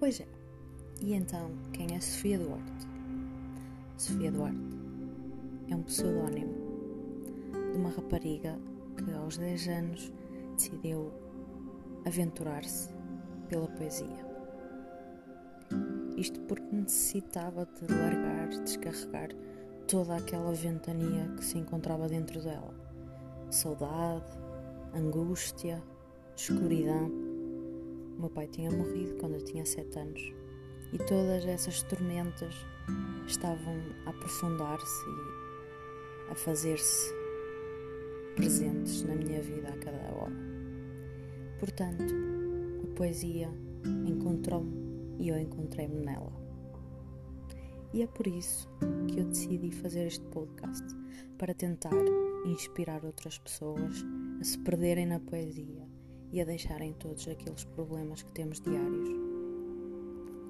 Pois é. E então, quem é Sofia Duarte? Sofia Duarte é um pseudónimo de uma rapariga que aos 10 anos decidiu aventurar-se pela poesia. Isto porque necessitava de largar, descarregar toda aquela ventania que se encontrava dentro dela. Saudade, angústia, escuridão. Meu pai tinha morrido quando eu tinha 7 anos e todas essas tormentas estavam a aprofundar-se e a fazer-se presentes na minha vida a cada hora. Portanto, a poesia encontrou-me e eu encontrei-me nela. E é por isso que eu decidi fazer este podcast para tentar inspirar outras pessoas a se perderem na poesia e a deixarem todos aqueles problemas que temos diários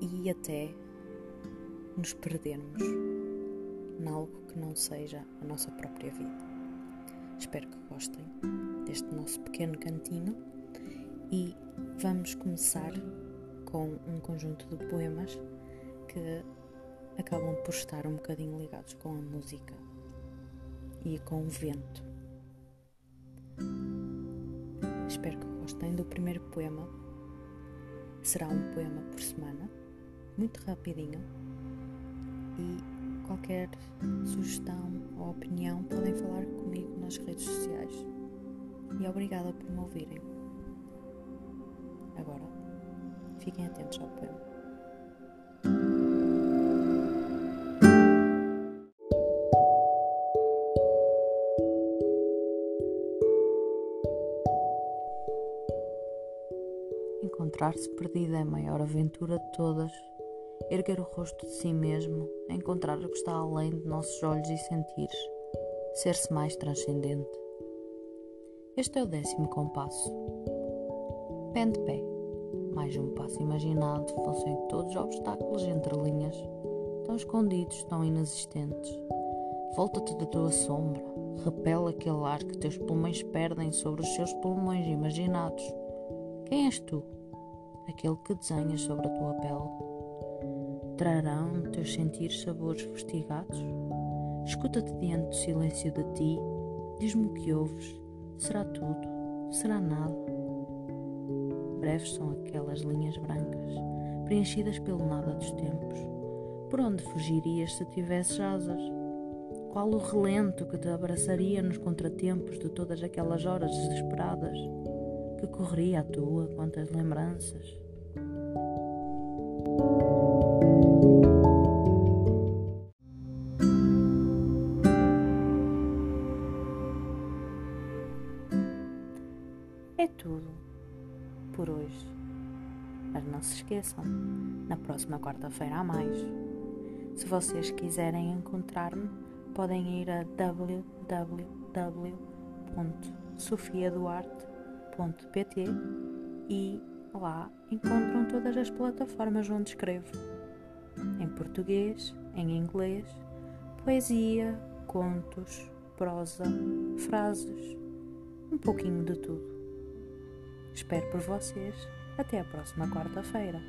e até nos perdermos em algo que não seja a nossa própria vida. Espero que gostem deste nosso pequeno cantinho e vamos começar com um conjunto de poemas que acabam por estar um bocadinho ligados com a música e com o vento. Espero que gostem do primeiro poema. Será um poema por semana, muito rapidinho. E qualquer sugestão ou opinião podem falar comigo nas redes sociais. E obrigada por me ouvirem. Agora, fiquem atentos ao poema. Encontrar-se perdido é a maior aventura de todas. Erguer o rosto de si mesmo, encontrar o que está além de nossos olhos e sentires, ser-se mais transcendente. Este é o décimo compasso. Pé de pé, mais um passo imaginado, fossem todos obstáculos entre linhas, tão escondidos, tão inexistentes. Volta-te da tua sombra, repela aquele ar que teus pulmões perdem sobre os seus pulmões imaginados. Quem és tu? Aquele que desenhas sobre a tua pele. Trarão teus sentidos sabores fustigados? Escuta-te diante do silêncio de ti, diz-me o que ouves. Será tudo? Será nada? Breves são aquelas linhas brancas, preenchidas pelo nada dos tempos. Por onde fugirias se tivesses asas? Qual o relento que te abraçaria nos contratempos de todas aquelas horas desesperadas? Que correria à tua quantas lembranças? É tudo por hoje. Mas não se esqueçam, na próxima quarta-feira há mais. Se vocês quiserem encontrar-me, podem ir a www.sofiaduarte.pt e lá encontram todas as plataformas onde escrevo. Em português, em inglês, poesia, contos, prosa, frases, um pouquinho de tudo. Espero por vocês. Até a próxima quarta-feira.